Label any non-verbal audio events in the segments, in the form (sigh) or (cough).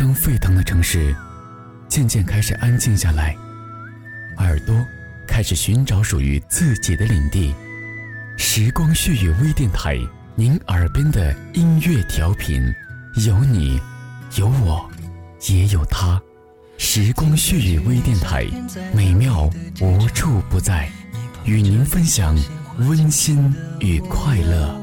当沸腾的城市渐渐开始安静下来，耳朵开始寻找属于自己的领地。时光絮语微电台，您耳边的音乐调频，有你，有我，也有他。时光絮语微电台，美妙无处不在，与您分享温馨与快乐。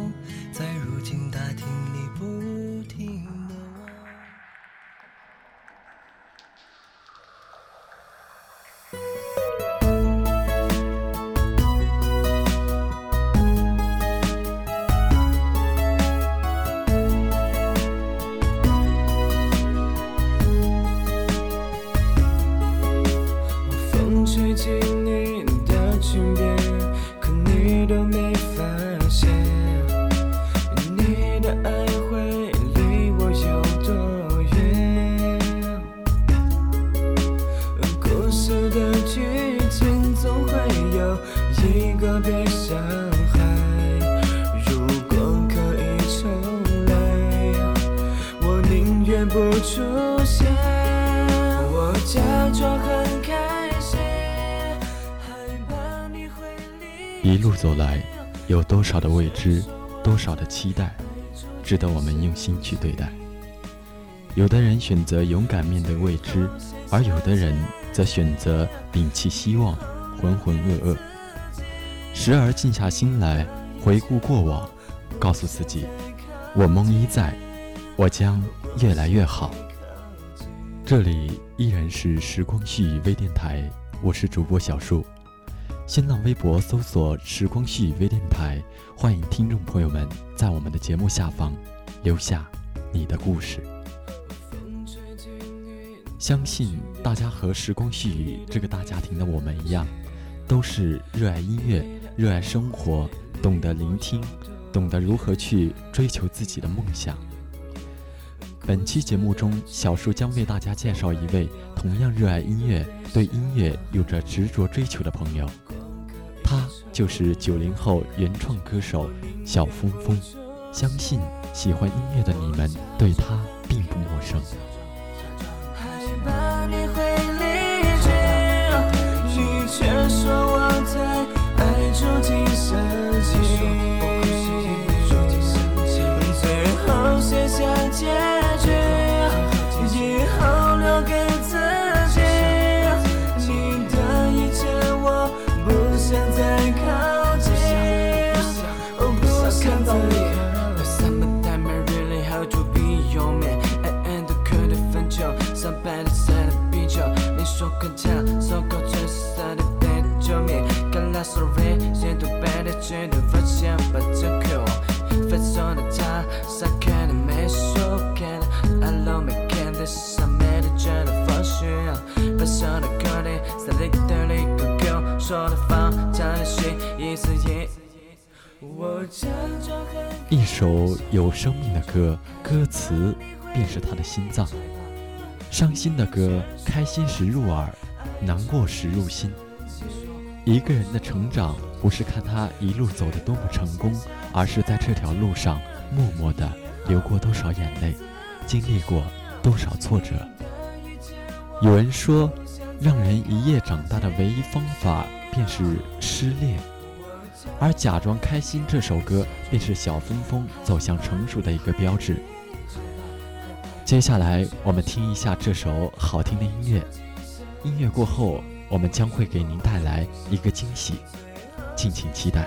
一路走来，有多少的未知，多少的期待，值得我们用心去对待。有的人选择勇敢面对未知，而有的人则选择摒弃希望，浑浑噩噩。时而静下心来，回顾过往，告诉自己：我梦依在，我将越来越好。这里依然是时光絮语微电台，我是主播小树。新浪微博搜索“时光絮语微电台”，欢迎听众朋友们在我们的节目下方留下你的故事。相信大家和时光絮语这个大家庭的我们一样，都是热爱音乐、热爱生活，懂得聆听，懂得如何去追求自己的梦想。本期节目中，小树将为大家介绍一位同样热爱音乐、对音乐有着执着追求的朋友。他就是九零后原创歌手小峰峰，相信喜欢音乐的你们对他并不陌生。一首有生命的歌，歌词便是他的心脏。伤心的歌，开心时入耳，难过时入心。一个人的成长，不是看他一路走得多么成功，而是在这条路上默默地流过多少眼泪，经历过多少挫折。有人说，让人一夜长大的唯一方法，便是失恋。而假装开心这首歌，便是小峰峰走向成熟的一个标志。接下来，我们听一下这首好听的音乐。音乐过后，我们将会给您带来一个惊喜，敬请期待。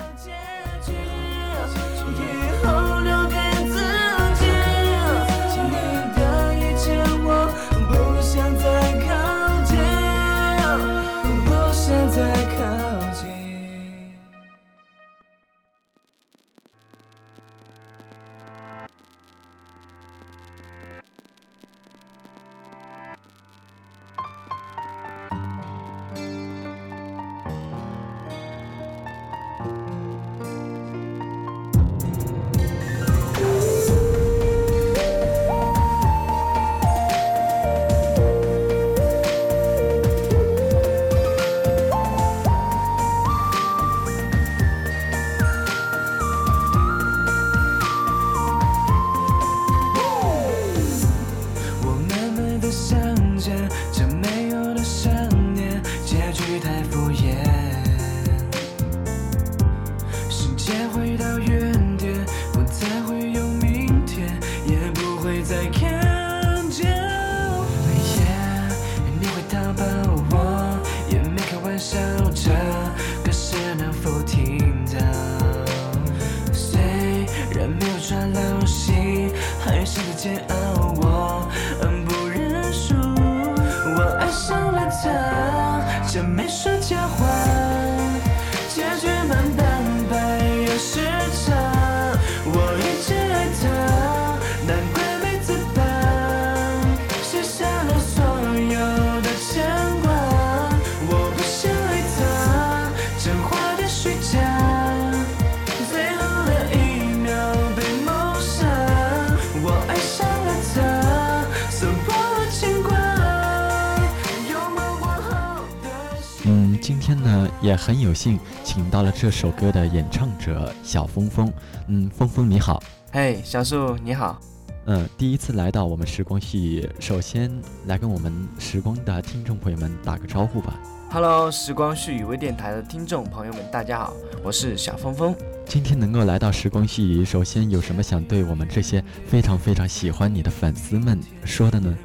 今天呢也很有幸请到了这首歌的演唱者小峰峰。嗯，峰峰你好。嘿，小树你好。嗯，第一次来到我们时光细雨，首先来跟我们时光的听众朋友们打个招呼吧。Hello，时光絮语微电台的听众朋友们，大家好，我是小峰峰。今天能够来到时光细雨，首先有什么想对我们这些非常非常喜欢你的粉丝们说的呢？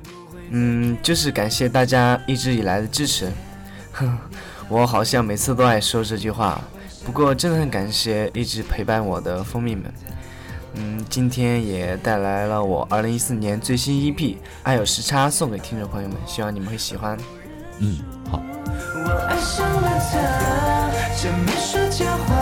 嗯，就是感谢大家一直以来的支持。哼，(laughs) 我好像每次都爱说这句话，不过真的很感谢一直陪伴我的蜂蜜们。嗯，今天也带来了我二零一四年最新 EP《爱有时差》送给听众朋友们，希望你们会喜欢。嗯，好。我爱上了他，这没说假话，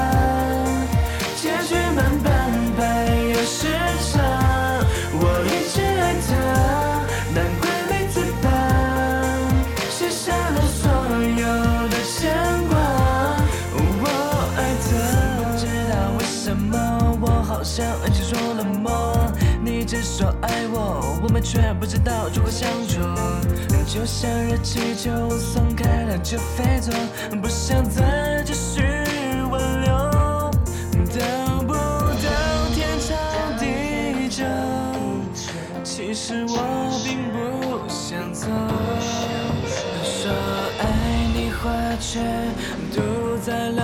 们却不知道如何相处。就像热气球松开了就飞走，不想再继续挽留。等不到天长地久，其实我并不想走。说爱你话却堵在了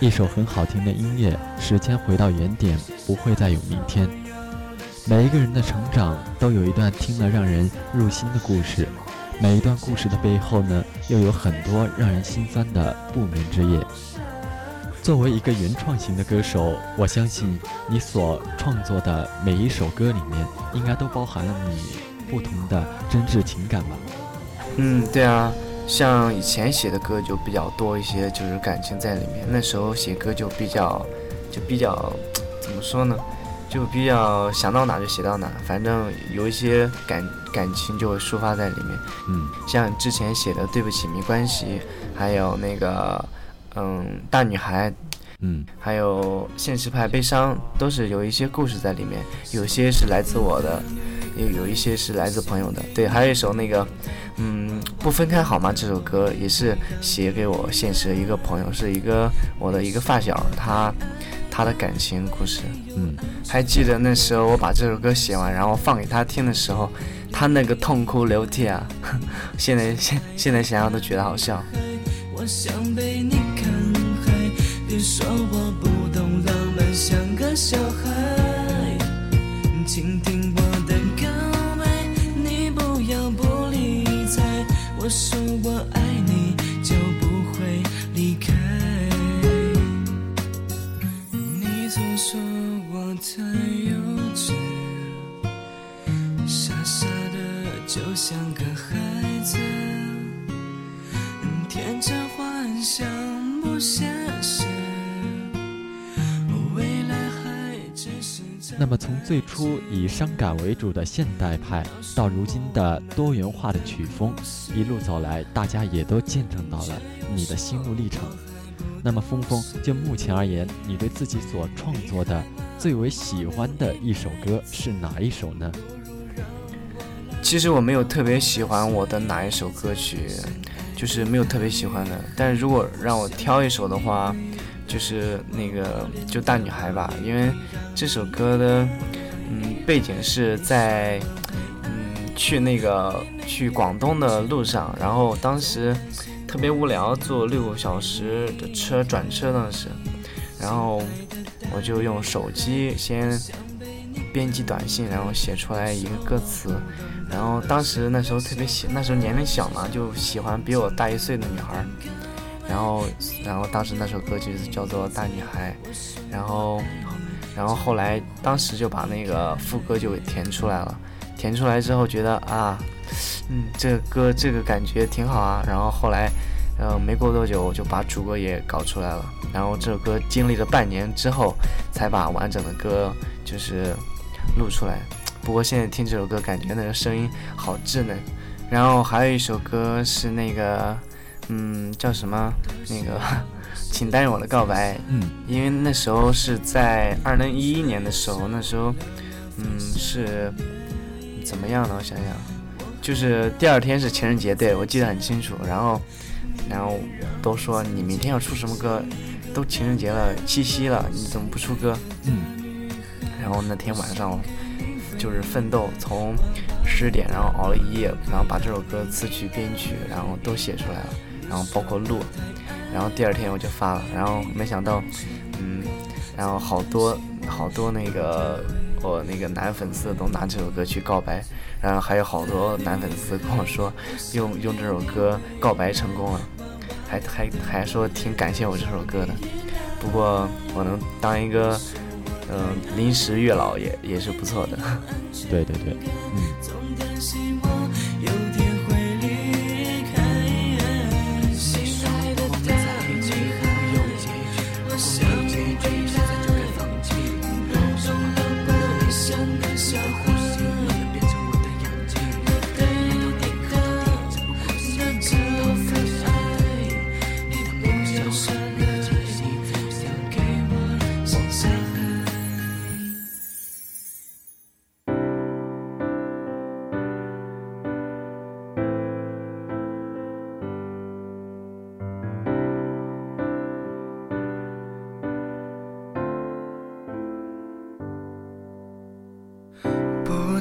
一首很好听的音乐，时间回到原点，不会再有明天。每一个人的成长都有一段听了让人入心的故事，每一段故事的背后呢，又有很多让人心酸的不眠之夜。作为一个原创型的歌手，我相信你所创作的每一首歌里面，应该都包含了你不同的真挚情感吧。嗯，对啊，像以前写的歌就比较多一些，就是感情在里面。那时候写歌就比较，就比较 (tsk) 怎么说呢，就比较想到哪就写到哪，反正有一些感感情就会抒发在里面。嗯像之前写的《对不起没关系》，还有那个嗯大女孩，嗯还有现实派悲伤，都是有一些故事在里面，有些是来自我的，也有一些是来自朋友的。对，还有一首那个，嗯，不分开好吗？这首歌也是写给我现实的一个朋友，是一个我的一个发小，他他的感情故事。嗯，还记得那时候我把这首歌写完，然后放给他听的时候，他那个痛哭流涕啊，(laughs) 现在现现在想想都觉得好笑。我想被你看海，别说我不懂浪漫，像个小孩。倾听像个孩子。天真幻想不现实，未来还只是那么从最初以伤感为主的现代派，到如今的多元化的曲风，一路走来，大家也都见证到了你的心路历程。那么峰峰，就目前而言，你对自己所创作的最为喜欢的一首歌是哪一首呢？其实我没有特别喜欢我的哪一首歌曲，就是没有特别喜欢的。但是如果让我挑一首的话，就是那个就大女孩吧，因为这首歌的嗯背景是在嗯去那个去广东的路上，然后当时特别无聊，坐六个小时的车转车当时，然后我就用手机先编辑短信，然后写出来一个歌词，然后当时那时候特别喜，那时候年龄小嘛，就喜欢比我大一岁的女孩，然后然后当时那首歌就是叫做《大女孩》，然后然后后来当时就把那个副歌就给填出来了，填出来之后觉得啊，嗯，这个歌这个感觉挺好啊，然后后来。呃，没过多久我就把主歌也搞出来了，然后这首歌经历了半年之后，才把完整的歌就是录出来。不过现在听这首歌，感觉那个声音好稚嫩。然后还有一首歌是那个，嗯，叫什么？那个，(laughs) 请答应我的告白。嗯，因为那时候是在二零一一年的时候，那时候，嗯，是怎么样呢？我想想，就是第二天是情人节，对我记得很清楚。然后。然后都说你明天要出什么歌，都情人节了，七夕了，你怎么不出歌？嗯。然后那天晚上就是奋斗，从十点然后熬了一夜，然后把这首歌词曲编曲然后都写出来了，然后包括录，然后第二天我就发了，然后没想到，嗯，然后好多好多那个我那个男粉丝都拿这首歌去告白。然后还有好多男粉丝跟我说，用用这首歌告白成功了，还还还说挺感谢我这首歌的。不过我能当一个嗯临时月老也也是不错的。(laughs) 对对对，嗯。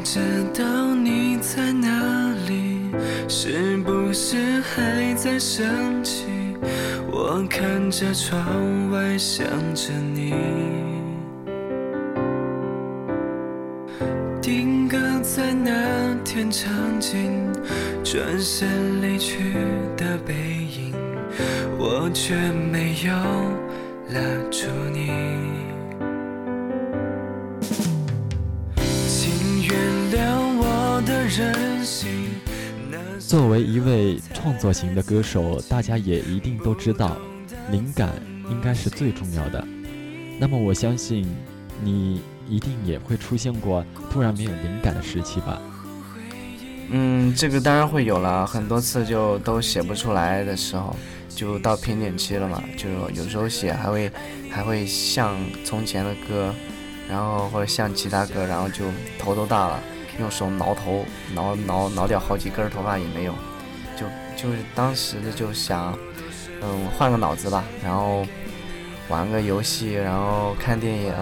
知道你在哪里，是不是还在生气？我看着窗外想着你，定格在那天场景，转身离去的背影，我却没有拉住你。作为一位创作型的歌手，大家也一定都知道，灵感应该是最重要的。那么我相信，你一定也会出现过突然没有灵感的时期吧？嗯，这个当然会有了，很多次就都写不出来的时候，就到瓶颈期了嘛。就有时候写还会还会像从前的歌，然后或者像其他歌，然后就头都大了。用手挠头，挠挠挠掉好几根头发也没有，就就是当时就想，嗯，换个脑子吧，然后玩个游戏，然后看电影，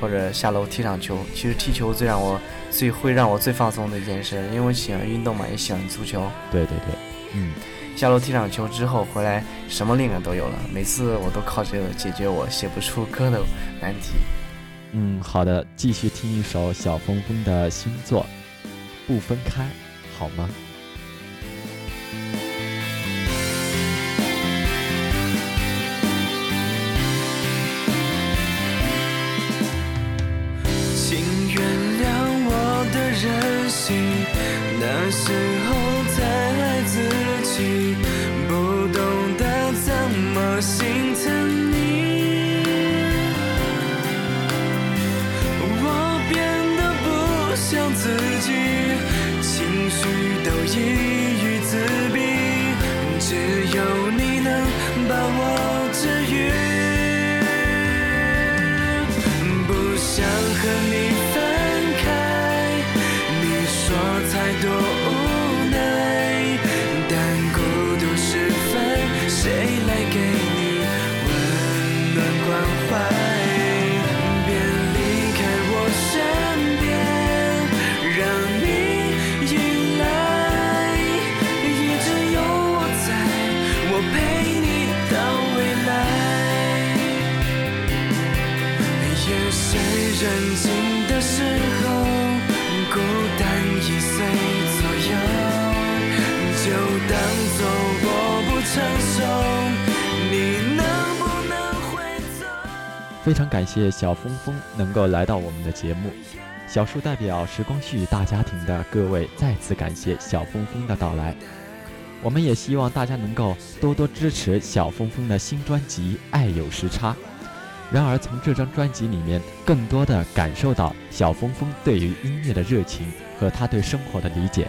或者下楼踢场球。其实踢球最让我最会让我最放松的一件事，因为我喜欢运动嘛，也喜欢足球。对对对，嗯，下楼踢场球之后回来，什么灵感都有了。每次我都靠这个解决我写不出歌的难题。嗯，好的，继续听一首小峰峰的新作《不分开》，好吗？非常感谢小峰峰能够来到我们的节目。小树代表时光旭大家庭的各位再次感谢小峰峰的到来。我们也希望大家能够多多支持小峰峰的新专辑《爱有时差》。然而，从这张专辑里面，更多的感受到小峰峰对于音乐的热情和他对生活的理解。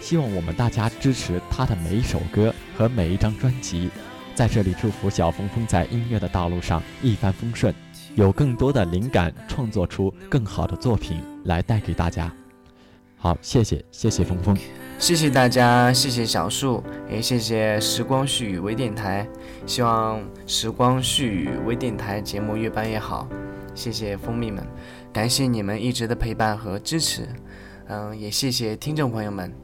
希望我们大家支持他的每一首歌和每一张专辑。在这里祝福小峰峰在音乐的道路上一帆风顺，有更多的灵感，创作出更好的作品来带给大家。好，谢谢，谢谢峰峰。谢谢大家，谢谢小树，也谢谢时光絮语微电台。希望时光絮语微电台节目越办越好。谢谢蜂蜜们，感谢你们一直的陪伴和支持。嗯，也谢谢听众朋友们。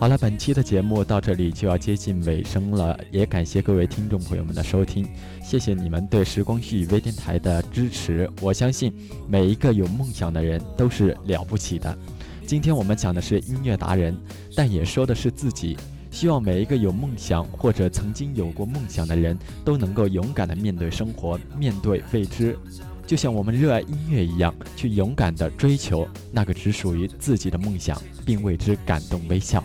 好了，本期的节目到这里就要接近尾声了，也感谢各位听众朋友们的收听，谢谢你们对时光旭微电台的支持。我相信每一个有梦想的人都是了不起的。今天我们讲的是音乐达人，但也说的是自己。希望每一个有梦想或者曾经有过梦想的人都能够勇敢的面对生活，面对未知，就像我们热爱音乐一样，去勇敢的追求那个只属于自己的梦想，并为之感动微笑。